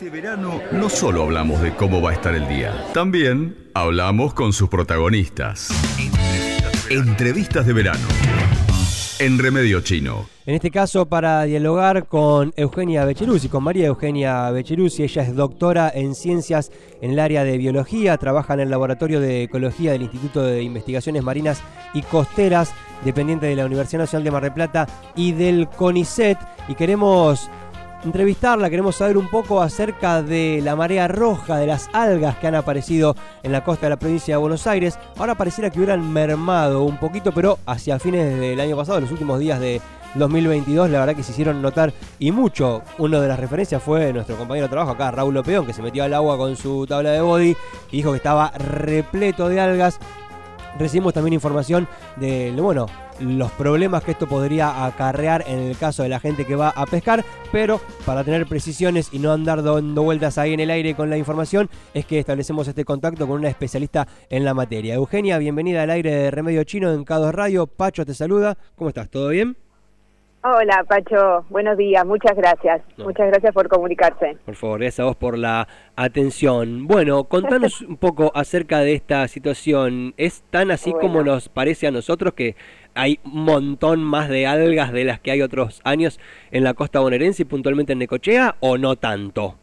Este verano no solo hablamos de cómo va a estar el día, también hablamos con sus protagonistas. Entrevistas de verano. En Remedio Chino. En este caso, para dialogar con Eugenia Becheruzzi, con María Eugenia Becheruzzi, ella es doctora en ciencias en el área de biología, trabaja en el laboratorio de ecología del Instituto de Investigaciones Marinas y Costeras, dependiente de la Universidad Nacional de Mar del Plata y del CONICET, y queremos entrevistarla, queremos saber un poco acerca de la marea roja, de las algas que han aparecido en la costa de la provincia de Buenos Aires. Ahora pareciera que hubieran mermado un poquito, pero hacia fines del año pasado, los últimos días de 2022, la verdad que se hicieron notar y mucho. Una de las referencias fue nuestro compañero de trabajo acá, Raúl Lopeón, que se metió al agua con su tabla de body y dijo que estaba repleto de algas. Recibimos también información de, bueno, los problemas que esto podría acarrear en el caso de la gente que va a pescar, pero para tener precisiones y no andar dando vueltas ahí en el aire con la información, es que establecemos este contacto con una especialista en la materia. Eugenia, bienvenida al aire de Remedio Chino en Cados Radio. Pacho te saluda. ¿Cómo estás? ¿Todo bien? Hola, Pacho. Buenos días. Muchas gracias. Muchas gracias por comunicarse. Por favor, gracias a vos por la atención. Bueno, contanos un poco acerca de esta situación. ¿Es tan así como nos parece a nosotros que hay un montón más de algas de las que hay otros años en la costa bonaerense y puntualmente en Necochea o no tanto?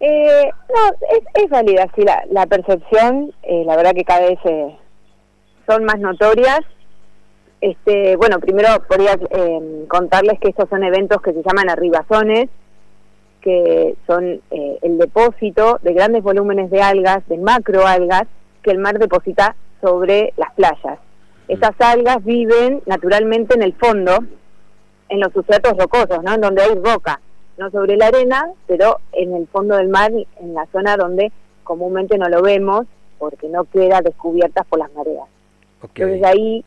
Eh, no, es, es válida, sí, la, la percepción, eh, la verdad que cada vez eh, son más notorias este, bueno, primero podría eh, contarles que estos son eventos que se llaman arribazones, que son eh, el depósito de grandes volúmenes de algas, de macroalgas, que el mar deposita sobre las playas. Estas algas viven naturalmente en el fondo, en los sustratos rocosos, ¿no? En donde hay roca, no sobre la arena, pero en el fondo del mar, en la zona donde comúnmente no lo vemos, porque no queda descubiertas por las mareas. Entonces ahí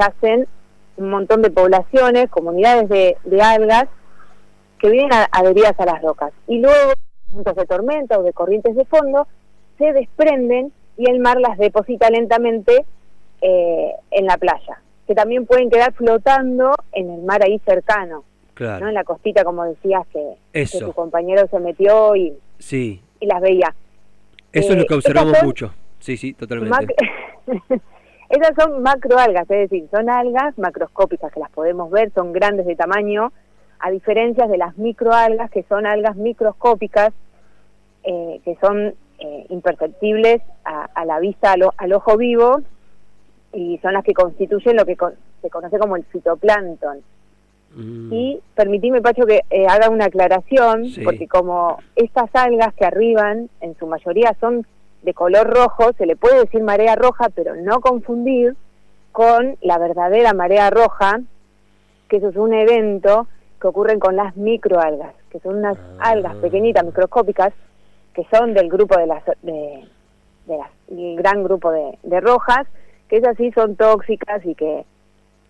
hacen un montón de poblaciones, comunidades de, algas que vienen adheridas a las rocas. Y luego, puntos de tormenta o de corrientes de fondo, se desprenden y el mar las deposita lentamente eh, en la playa, que también pueden quedar flotando en el mar ahí cercano, ¿no? en la costita, como decías, que, que, tu compañero se metió y, sí. y las veía. Eso es lo que eh, observamos mucho. Sí, sí, totalmente. Esas son macroalgas, es decir, son algas macroscópicas que las podemos ver, son grandes de tamaño, a diferencia de las microalgas, que son algas microscópicas, eh, que son eh, imperceptibles a, la vista, al, ojo vivo, y son las que constituyen lo que se conoce como el fitoplancton. Mm. Y permitime, Pacho, que eh, haga una aclaración, porque como estas algas que arriban, en su mayoría son de color rojo, se le puede decir marea roja, pero no confundir con la verdadera marea roja, que eso es un evento que ocurre con las microalgas, que son unas ah. algas pequeñitas, microscópicas, que son del grupo de las, de, las, el gran grupo de, de rojas, que esas sí son tóxicas y que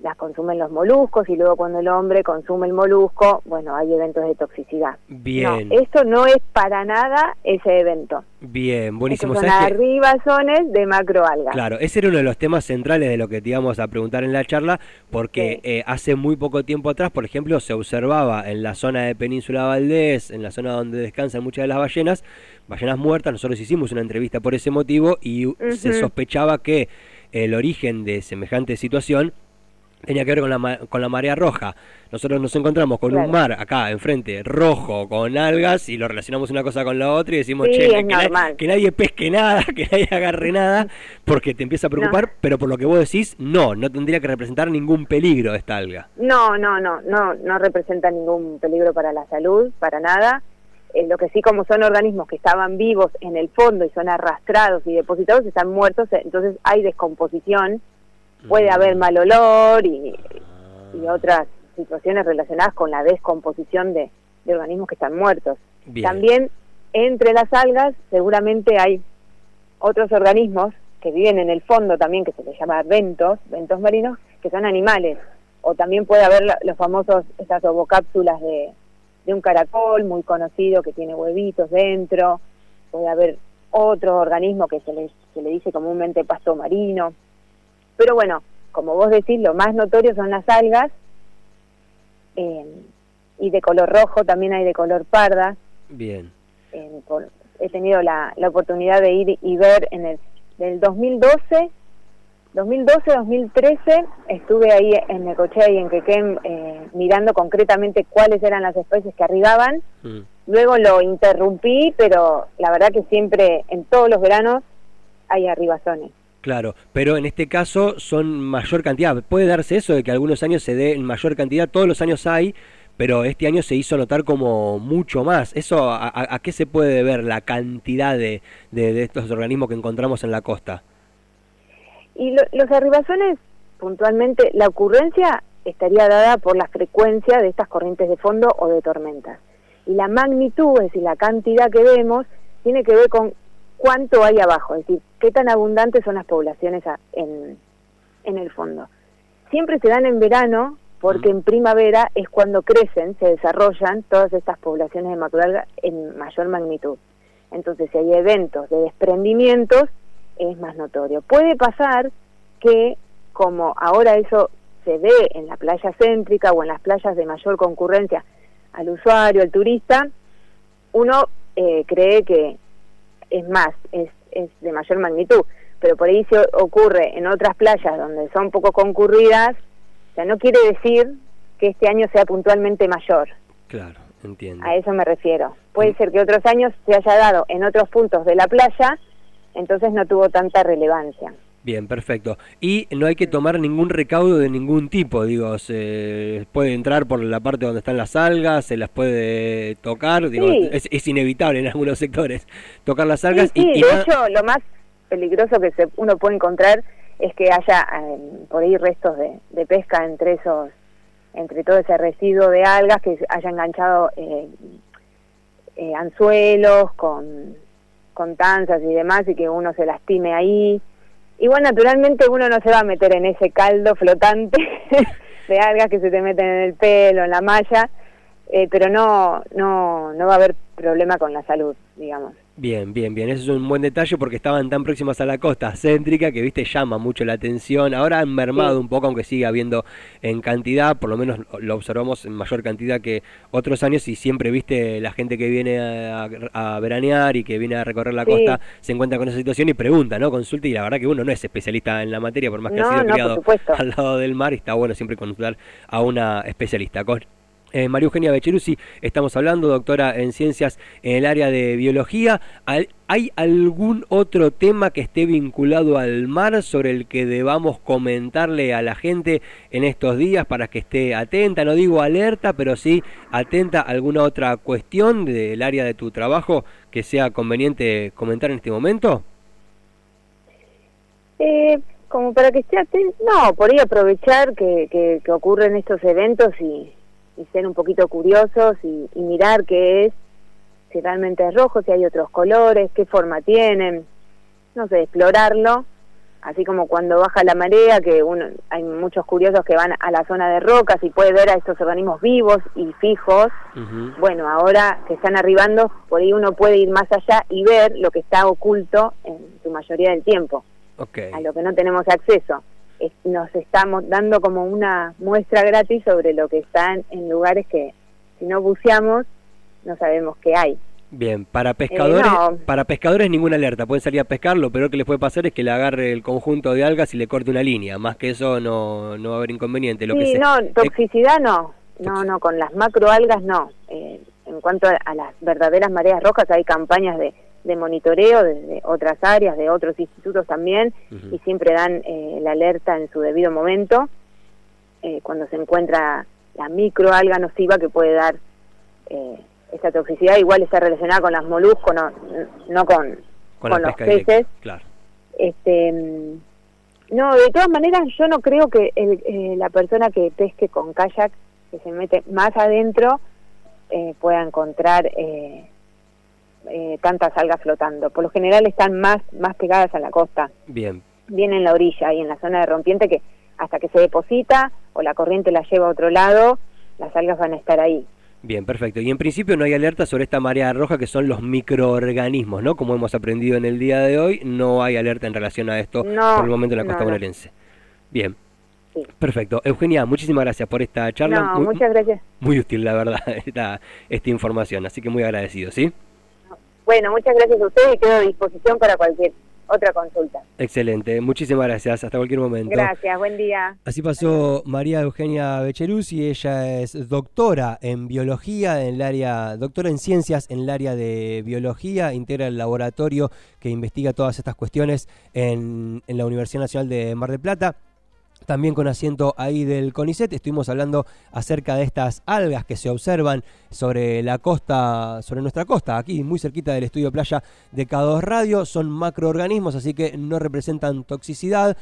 las consumen los moluscos y luego cuando el hombre consume el molusco, bueno, hay eventos de toxicidad. Bien. esto no es para nada ese evento. Bien, buenísimo. son arribazones de macroalgas. Claro, ese era uno de los temas centrales de lo que te íbamos a preguntar en la charla, porque eh, hace muy poco tiempo atrás, por ejemplo, se observaba en la zona de Península Valdés, en la zona donde descansan muchas de las ballenas, ballenas muertas, nosotros hicimos una entrevista por ese motivo y se sospechaba que el origen de semejante situación tenía que ver con la, con la marea roja. Nosotros nos encontramos con un mar acá enfrente rojo con algas y lo relacionamos una cosa con la otra y decimos, che, que, nadie pesque nada, que nadie agarre nada, porque te empieza a preocupar, pero por lo que vos decís, no, no tendría que representar ningún peligro esta alga. No, no, no, no, no representa ningún peligro para la salud, para nada. Eh, lo que sí, como son organismos que estaban vivos en el fondo y son arrastrados y depositados, están muertos, entonces hay descomposición puede haber mal olor y, otras situaciones relacionadas con la descomposición de, organismos que están muertos. También entre las algas seguramente hay otros organismos que viven en el fondo también, que se les llama ventos, ventos marinos, que son animales. O también puede haber los famosos, estas ovocápsulas de, de un caracol muy conocido que tiene huevitos dentro. Puede haber otro organismo que se le, se le dice comúnmente pasto marino. Pero bueno, como vos decís, lo más notorio son las algas, eh, y de color rojo, también hay de color parda. Bien. he tenido la, la, oportunidad de ir y ver en el del 2012, 2012-2013 estuve ahí en Necochea y en Quequén eh, mirando concretamente cuáles eran las especies que arribaban. Mm. Luego lo interrumpí, pero la verdad que siempre, en todos los veranos, hay arribazones. Claro, pero en este caso son mayor cantidad. Puede darse eso de que algunos años se dé en mayor cantidad, todos los años hay, pero este año se hizo notar como mucho más. ¿Eso a, qué se puede ver la cantidad de, de, estos organismos que encontramos en la costa? Y los arribazones, puntualmente, la ocurrencia estaría dada por la frecuencia de estas corrientes de fondo o de tormentas. Y la magnitud, es decir, la cantidad que vemos, tiene que ver con cuánto hay abajo, es decir, qué tan abundantes son las poblaciones en, en el fondo. Siempre se dan en verano porque en primavera es cuando crecen, se desarrollan todas estas poblaciones de macroalga en mayor magnitud. Entonces, si hay eventos de desprendimientos, es más notorio. Puede pasar que, como ahora eso se ve en la playa céntrica o en las playas de mayor concurrencia al usuario, al turista, uno eh, cree que es más, es, es de mayor magnitud. Pero por ahí se ocurre en otras playas donde son poco concurridas, o sea, no quiere decir que este año sea puntualmente mayor. Claro, entiendo. A eso me refiero. Puede mm. ser que otros años se haya dado en otros puntos de la playa, entonces no tuvo tanta relevancia. Bien, perfecto. Y no hay que tomar ningún recaudo de ningún tipo, digo, se puede entrar por la parte donde están las algas, se las puede tocar, digo, es, inevitable en algunos sectores tocar las algas. Sí, y, de hecho lo más peligroso que se, uno puede encontrar es que haya em, por ahí restos de, pesca entre esos, entre todo ese residuo de algas que haya enganchado eh, eh, anzuelos con, con tanzas y demás y que uno se lastime ahí Igual naturalmente uno no se va a meter en ese caldo flotante de algas que se te meten en el pelo, en la malla, eh, pero no, no, no va a haber problema con la salud, digamos. Bien, bien, bien. Eso es un buen detalle porque estaban tan próximas a la costa céntrica que, viste, llama mucho la atención. Ahora han mermado un poco, aunque sigue habiendo en cantidad, por lo menos lo observamos en mayor cantidad que otros años y siempre, viste, la gente que viene a, veranear y que viene a recorrer la costa se encuentra con esa situación y pregunta, ¿no? Consulta y la verdad que uno no es especialista en la materia, por más que ha sido criado al lado del mar y está bueno siempre consultar a una especialista. Con eh, María Eugenia Becherusi, estamos hablando, doctora en ciencias en el área de biología. ¿Hay algún otro tema que esté vinculado al mar sobre el que debamos comentarle a la gente en estos días para que esté atenta? No digo alerta, pero sí atenta a alguna otra cuestión del área de tu trabajo que sea conveniente comentar en este momento. Eh, como para que esté atento, no, por ahí aprovechar que, que, que ocurren estos eventos y y ser un poquito curiosos y, mirar qué es, si realmente es rojo, si hay otros colores, qué forma tienen, no sé, explorarlo, así como cuando baja la marea, que uno, hay muchos curiosos que van a la zona de rocas y puede ver a estos organismos vivos y fijos, bueno, ahora que están arribando, por ahí uno puede ir más allá y ver lo que está oculto en su mayoría del tiempo, a lo que no tenemos acceso nos estamos dando como una muestra gratis sobre lo que están en lugares que si no buceamos no sabemos qué hay. Bien, para pescadores, eh, para pescadores ninguna alerta, pueden salir a pescar, lo peor que les puede pasar es que le agarre el conjunto de algas y le corte una línea, más que eso no, no va a haber inconveniente. Lo sí, que no, toxicidad no, no, no, con las macroalgas no. Eh, en cuanto a las verdaderas mareas rojas hay campañas de de monitoreo desde otras áreas, de otros institutos también, y siempre dan eh, la alerta en su debido momento eh, cuando se encuentra la microalga nociva que puede dar eh, esta toxicidad. Igual está relacionada con las moluscos, no, no con, con, los peces. Claro. Este, no, de todas maneras yo no creo que el, la persona que pesque con kayak, que se mete más adentro, pueda encontrar... Eh, tantas algas flotando. Por lo general están más, más pegadas a la costa. Bien. Bien en la orilla y en la zona de rompiente que hasta que se deposita o la corriente la lleva a otro lado, las algas van a estar ahí. Bien, perfecto. Y en principio no hay alerta sobre esta marea roja que son los microorganismos, ¿no? Como hemos aprendido en el día de hoy, no hay alerta en relación a esto por el momento en la costa bonaerense. Bien. Perfecto. Eugenia, muchísimas gracias por esta charla. muchas gracias. Muy útil, la verdad, esta, esta información. Así que muy agradecido, ¿sí? Bueno, muchas gracias a usted y quedo a disposición para cualquier otra consulta. Excelente, muchísimas gracias, hasta cualquier momento. Gracias, buen día. Así pasó María Eugenia y ella es doctora en biología en el área, doctora en ciencias en el área de biología, integra el laboratorio que investiga todas estas cuestiones en, en la Universidad Nacional de Mar del Plata también con asiento ahí del CONICET. Estuvimos hablando acerca de estas algas que se observan sobre la costa, sobre nuestra costa, aquí muy cerquita del estudio playa de K2 Radio. Son macroorganismos, así que no representan toxicidad.